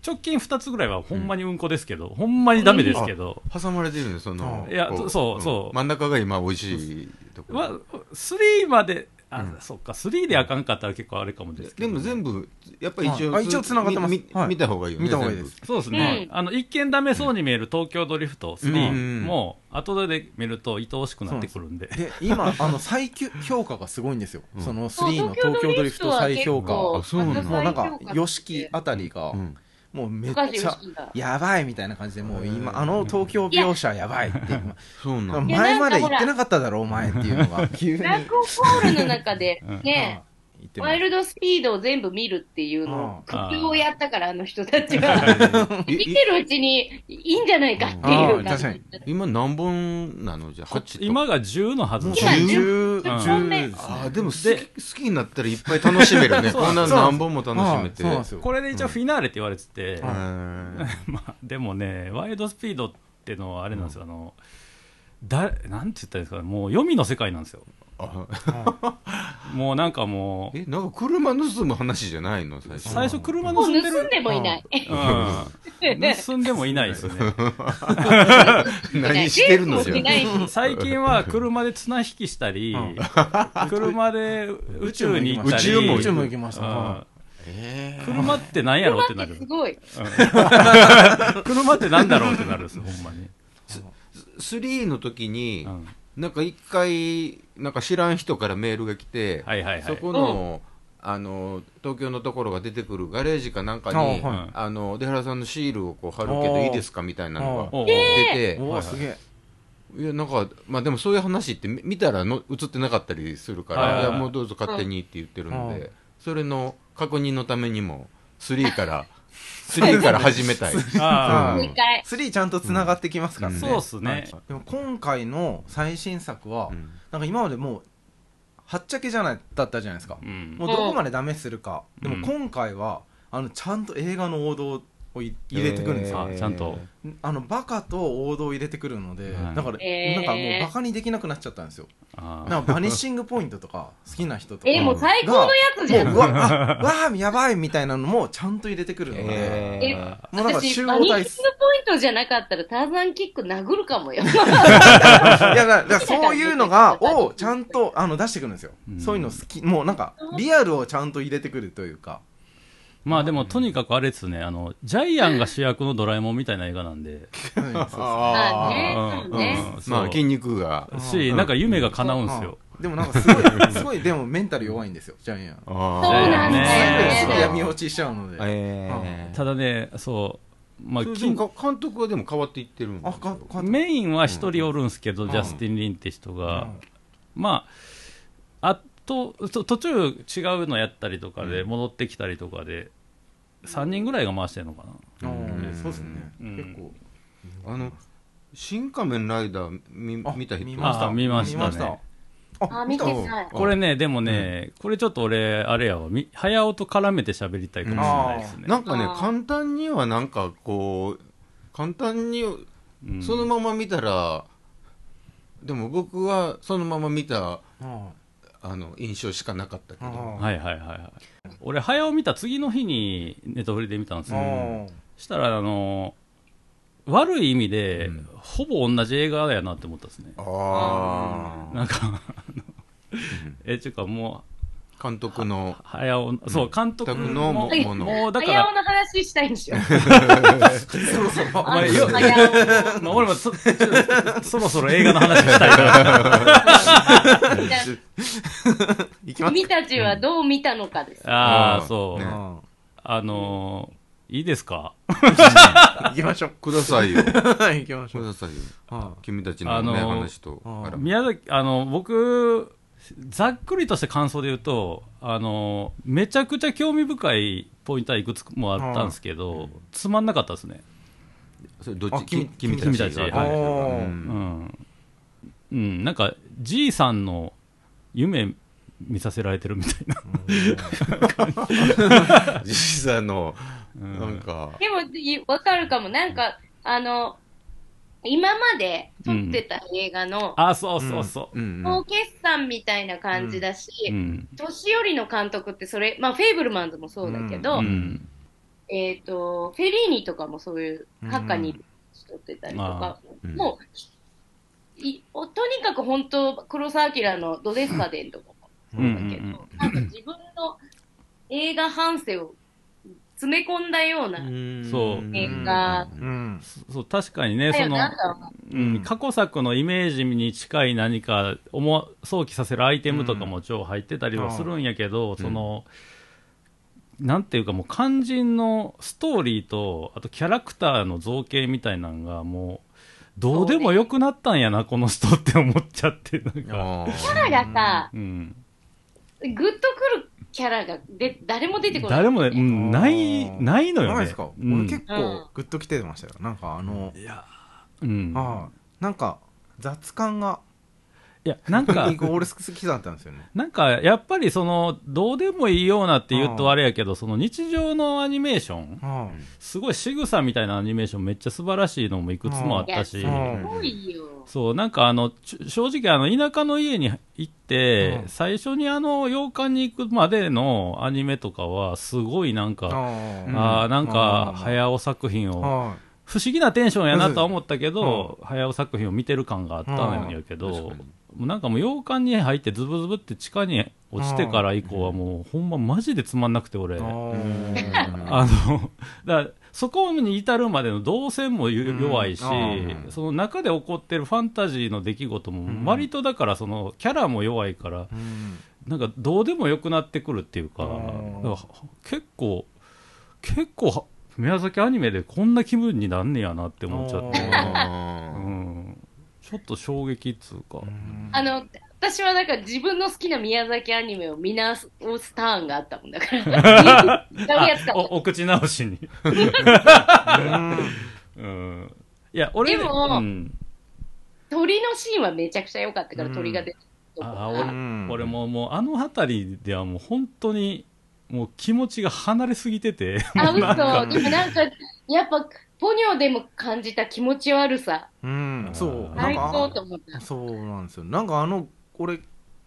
直近2つぐらいはほんまにうんこですけど、ほんまにダメですけど、ー挟まれてるね、その。いやこそうそうん真ん中が今美味しいところ。まあ、3まで、あ、そっか、3であかんかったら結構あれかもですけでど、も全部、やっぱり一応、あ一応繋がってますはい。見た方がいいよね。見た方がいいです。そうですね、あの一見ダメそうに見える東京ドリフトうん3も、後で見ると愛おしくなってくるんで、で今あの再評価がすごいんですよ、うん。そのそう3の東京ドリフト再評価。あそうなんだもうなんか再評価 YOSHIKI あたりが、うんもうめっちゃやばいみたいな感じでもう今あの東京描写やばいって。今そうな。前まで言ってなかっただろお前っていうのが。急にブラックホールの中でうん、ね、言ってますワイルドスピードを全部見るっていうのを、ああ工夫をやったから、あの人たちは。見てるうちにいいんじゃないかっていう感じ。確かに。今何本なの？じゃあ、こ8と。今が10のはずもうです今10 10 10本目。ですああ、でも好でき好きになったらいっぱい楽しめるね。そう。こんな何本も楽しめて。はいそうなんですよ。これで一応フィナーレって言われてて、でもね、ワイルドスピードってのはあれなんですよ、あの、だなんて言ったらいいんですかね、もう読みの世界なんですよ。あもうなんかもう、え、なんか車盗む話じゃないの？最初。最初車盗んでる。盗んでもいない。うん。盗んでもいないですね。何してるのじゃ最近は車で綱引きしたり、車で宇宙に行ったり。宇宙も行きましたうんはえー車って何やろうってなる車ってす。ごい。車って何だろうってなるんですよ、ほんまに。3の時にう、んなんか一回、なんか知らん人からメールが来て、はいはいはい。そこの、あの、東京のところが出てくるガレージかなんかに、あはいあの、出原さんのシールをこう貼るけどいいですかみたいなのが出て、おおすげえ。いやなんかまあでもそういう話ってみ見たらの映ってなかったりするから、はいもうどうぞ勝手にって言ってるので、それの確認のためにも3から3から始めたい。あうん。正解。3ちゃんとつながってきますからね、あそうっすね、はいでも今回の最新作は、うんなんか今までもうはっちゃけじゃないだったじゃないですか、うん。もうどこまでダメするか、うん。でも今回はあのちゃんと映画の王道をい入れてくるんですよ、あちゃんと。あのバカと王道を入れてくるので、はい。だから、えー。なんかもうバカにできなくなっちゃったんですよ。あなんかバニッシングポイントとか好きな人とかえ、もう最高のやつじゃ。もうんうわあわあやばいみたいなのもちゃんと入れてくるので、ええもうなんか私、集バニッ合体シングポイントじゃなかったらターザンキック殴るかもよ。いやだからだからそういうのが をちゃんとあの出してくるんですよ、うんそういうの好き。もうなんかリアルをちゃんと入れてくるというかまあでもとにかくあれですねあのジャイアンが主役のドラえもんみたいな映画なんで。あね。うん。ね。うんまあ筋肉が。しなんか夢が叶うんすよ。でもなんかすごい すごいでもメンタル弱いんですよジャイアン。あそうなんだねすぐよ闇落ちしちゃうので、えーただねそう。まあ監督はでも変わっていってるんですあかかメインは一人おるんすけど、ん。ジャスティン・リンって人が、うん。まああとと途中違うのやったりとかで戻ってきたりとかで3人ぐらいが回してるのかな、うん。そうですね、うん。結構。あの新仮面ライダー見あ見た人？見ました。あ見ましたね。あ、見てない。これねでもね、これちょっと俺あれやわ。み早尾と絡めて喋りたいかもしれないですね、なんかね簡単にはなんかこう簡単にうん。そのまま見たら、でも僕はそのまま見たああの印象しかなかったけど、あはいはいはいはい。俺早尾見た次の日にネットフリで見たんですよ、あしたらあの悪い意味で、うん。ほぼ同じ映画やなって思ったんですね。あなんかえちゅうかも監督の。う早尾そう監督のものもうだか早尾らの話したいんでしょ。そろそろまあ俺もそそろそろ映画の話したいから。君たちはどう見たのかです。ああうん。そう、ねああのーいいですか？あ行きましょう。くださいよ。く 行きましょう。ださいよ。あ君たちのね、話とああら宮崎あの僕ざっくりとした感想で言うとあのめちゃくちゃ興味深いポイントはいくつもあったんですけど、つまんなかったですね。それどっち？あ君君君たちが。はい。うんうん、うん、なんかじいさんの夢見させられてるみたいな、実際のうん。なんか、でも、いわかるかも。なんか、あの、今まで撮ってた映画の、あそうそうそう、総決算みたいな感じだし、うん。年寄りの監督ってそれ、まあ、フェイブルマンズもそうだけど、うん。えっ、と、フェリーニとかもそういう、ハッカに撮ってたりとか、うん。もう、いおとにかく本当、黒澤明のドデスカデンとかもうん。そうだけど、なんか自分の映画反省を詰め込んだような、そう。映画。うん。そう確かにねそのん、過去作のイメージに近い何か思想起させるアイテムとかも超入ってたりはするんやけど、その、なんていうかもう肝心のストーリーとあとキャラクターの造形みたいなのがもうどうでもよくなったんやな、この人って思っちゃってなんか、キャラがさ、うん、グッとくるキャラがで誰も出てこない。誰もね、うん、ないないのよね。ないですか、うん。俺結構グッときてましたよ。なんかあの、うん、ああなんか雑感がいやなんか 俺好きだったんですよね。なんかやっぱりそのどうでもいいようなって言うとあれやけどその日常のアニメーションあすごい仕草みたいなアニメーションめっちゃ素晴らしいのもいくつもあったし、ごいよ。そう、なんかあの、正直あの、田舎の家に行って、うん。最初にあの、洋館に行くまでのアニメとかは、すごいなんか、あうん。ああ、なんか、うん。早尾作品を、は不思議なテンションやなとは思ったけど、早尾作品を見てる感があったんやけど、なんかもう洋館に入ってズブズブって地下に落ちてから以降はもう、ほんまマジでつまんなくて俺。ああの、だそこに至るまでの動線も弱いし、うん。その中で起こってるファンタジーの出来事うんも、割とだからそのキャラも弱いから、うん。なんかどうでもよくなってくるっていうか、結構、結構、宮崎アニメでこんな気分になんねやなって思っちゃって、うん、ちょっと衝撃っつうか。あの、私はなんか自分の好きな宮崎アニメを見直すターンがあったもんだから。おお口直しに。うん。いや、俺、でもうん、鳥のシーンはめちゃくちゃ良かったから、うん鳥が出てるとこあがうん俺ももうあの辺りではもう本当にもう気持ちが離れすぎてて、あ、嘘。でもなんか、やっぱ、ポニョでも感じた気持ち悪さ。うんそうなん最高かと思った。そうなんですよなんかあの俺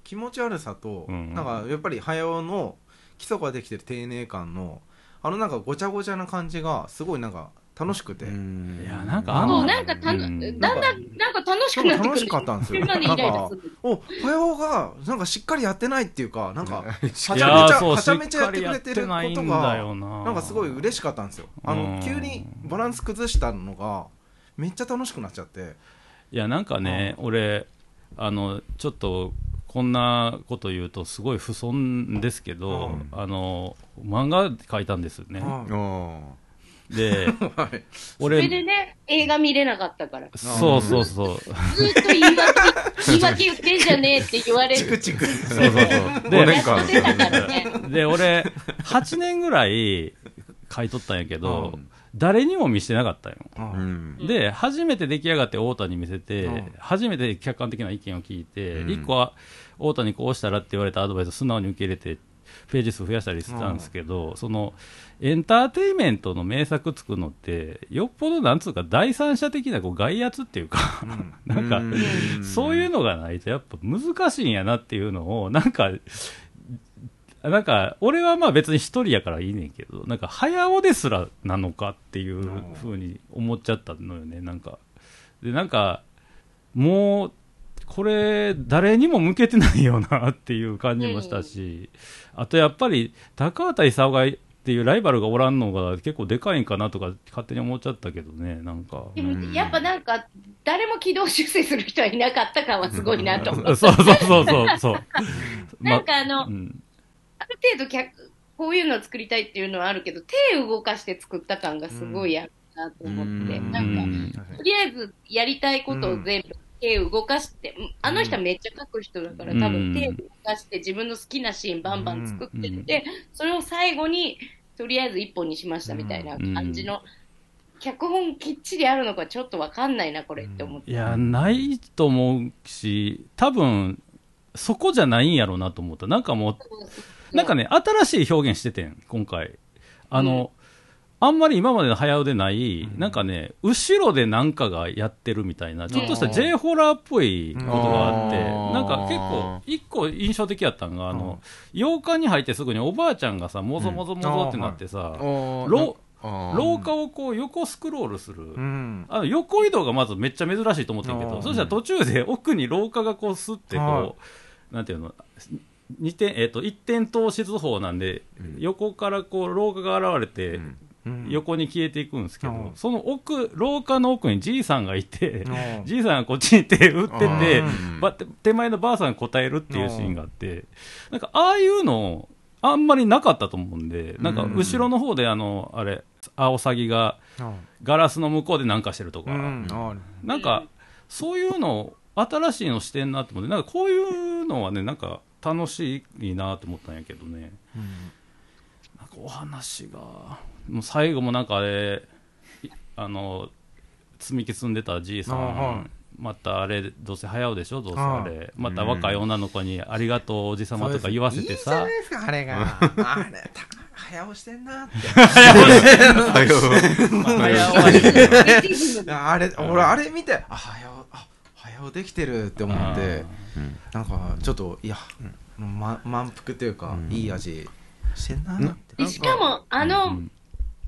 気持ち悪さと、うんなんかやっぱり早尾の基礎ができてる丁寧感のあのなんかごちゃごちゃな感じがすごいなんか楽しくて、うん。いやなんかあそう、のなんかただんだん、なんか楽しくなって楽しかったんですよ。それまでイライラする。お早尾がなんかしっかりやってないっていうかなんかはちゃめちゃはちゃめちゃやってくれてることんだがよななんかすごい嬉しかったんですよあうんの急にバランス崩したのがめっちゃ楽しくなっちゃって。いやなんかね、俺あのちょっとこんなこと言うとすごい不損ですけど、うん。あの漫画描いたんですよね、で はい。それ俺でね、映画見れなかったから。そうそうそう。ずっと言い訳、言い訳言ってんじゃねえって言われる。チクチク。そうそうそう。5で。で俺8年ぐらい書いとったんやけど、うん。誰にも見せてなかったん。よで初めて出来上がって太田に見せて、うん。初めて客観的な意見を聞いて、うん。一個は太田にこうしたらって言われたアドバイスを素直に受け入れてページ数増やしたりしてたんですけど、そのエンターテインメントの名作作るのってよっぽどなんつうか第三者的なこう外圧っていうか、なんか、うん。そういうのがないとやっぱ難しいんやなっていうのをなんかなんか俺はまあ別に一人やからいいねんけどなんか早尾ですらなのかっていうふうに思っちゃったのよねなんか。でなんかもうこれ誰にも向けてないよなっていう感じもしたし、あとやっぱり高畑勲がっていうライバルがおらんのが結構でかいんかなとか勝手に思っちゃったけどねなんか。でも、やっぱなんか、誰も軌道修正する人はいなかった感はすごいなと思そうった。そうそうそうそう なんかあの、うん。ある程度客、こういうのを作りたいっていうのはあるけど、手を動かして作った感がすごいあるなと思って、うん。なんか、うん。とりあえずやりたいことを全部手を動かして、あの人はめっちゃ書く人だから、うん多分手を動かして自分の好きなシーンバンバン作ってって、それを最後にとりあえず一本にしましたみたいな感じの、脚本きっちりあるのかちょっとわかんないな、これって思って。いや、ないと思うし、多分そこじゃないんやろうなと思った。なんかもう、なんかね、新しい表現しててん、今回。あの、あんまり今までの早腕ない、なんかね、後ろでなんかがやってるみたいな、ちょっとした J ホラーっぽいことがあって、うん。なんか結構、一個印象的やったんが、あの、洋館に入ってすぐにおばあちゃんがさ、もぞもぞもぞってなってさ、廊下をこう横スクロールする。うん。あの横移動がまずめっちゃ珍しいと思ってんけど、そしたら途中で奥に廊下がこうすってこう、はい。なんていうの、二点、えっ、と、一点透視図法なんで、うん。横からこう廊下が現れて、横に消えていくんですけど、うん。その奥、廊下の奥にじいさんがいて、うん。じいさんがこっちに手打ってて手前のばあさんが答えるっていうシーンがあって、なんかああいうの、あんまりなかったと思うんで、なんか後ろの方であの、あれ、アオサギがガラスの向こうでなんかしてるとか、うん。あなんか、そういうの、新しいのしてんなと思って、なんかこういうのはね、なんか楽しいなと思ったんやけどね、なんかお話が、もう最後もなんかあれ、いあの、積み木積んでたじいさん、あはい。またあれ、どうせ早うでしょ、どうせああれ、また若い女の子にありがとうおじさまとか言わせていいじゃさない、ですかあれが。あれた早押してんなって。はよ早終わりあれ俺あれ見てあ早押あ早押できてるって思ってうんなんかちょっといや、ま、満腹というか、うん。いい味してんなうんって。でしかも、あの、うん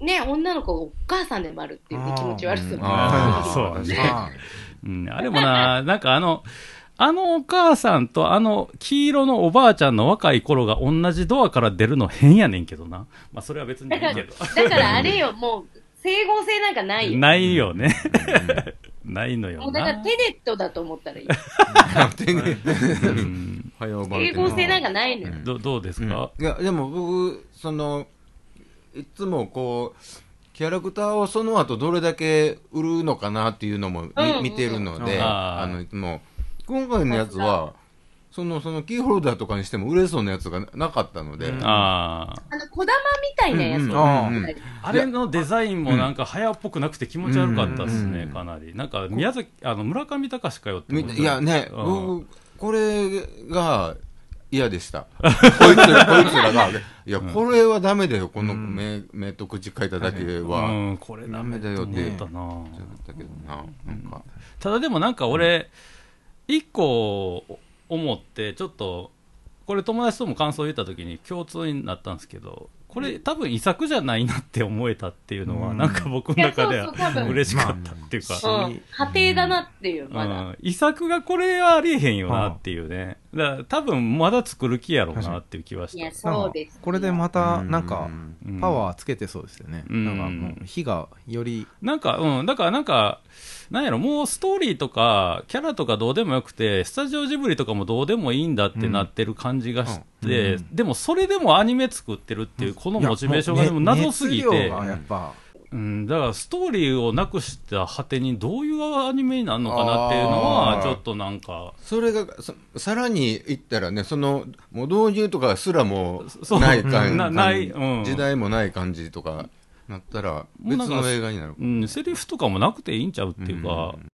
ね、女の子がお母さんでもあるっていうね気持ち悪さもあーそうねあうん、あれもな、なんかあの、あのお母さんとあの黄色のおばあちゃんの若い頃が同じドアから出るの変やねんけどな。まあそれは別にいいけど。だからあれよ、もう、整合性なんかないよ。ないよね。ないのもよな。うだからテネットだと思ったらいい。うん早う整合性なんかないのよ。どどうですか、いやでも僕そのいつもこうキャラクターをその後どれだけ売るのかなっていうのもみうん見てるので、うん。あの、いつも、今回のやつは、その、そのキーホルダーとかにしても売れそうなやつがなかったので、うん。ああ。あの、小玉みたいなやつうん。うんあれのデザインもなんか早っぽくなくて気持ち悪かったですね、うん。かなり。なんか宮崎、あの、村上隆かよっていやね、うん。僕、これが嫌でした。こいつら、こいつらが、いや、これはダメだよ、このうん目、目と口書いただけは。うん、これダメだよって思ったな。たけどな、なんか。ただでもなんか俺、一個思って、ちょっと、これ友達とも感想を言った時に共通になったんですけど、これ多分遺作じゃないなって思えたっていうのは、うんなんか僕の中では嬉しかったっていうか、うん。家庭だなっていう、まだ。うん、遺作がこれはありえへんよなっていうね。だから多分まだ作る気やろうなっていう気はしいや、た。そうですよ。これでまたなんかパワーつけてそうですよね、うん。なんかもう火がより。なんか、うん、だからなんか、なんやろ、もうストーリーとか、キャラとかどうでもよくて、スタジオジブリとかもどうでもいいんだってなってる感じがして、うん。でもそれでもアニメ作ってるっていう、このモチベーションがでも謎すぎて。熱量、がやっぱうん、だからストーリーをなくした果てにどういうアニメになるのかなっていうのは、ちょっとなんか、それがささらに言ったらね、その、もう導入とかすらもない感じ、なないうん。時代もない感じとかなったら、別の映画になる。うん、セリフとかもなくていいんちゃうっていうか、うん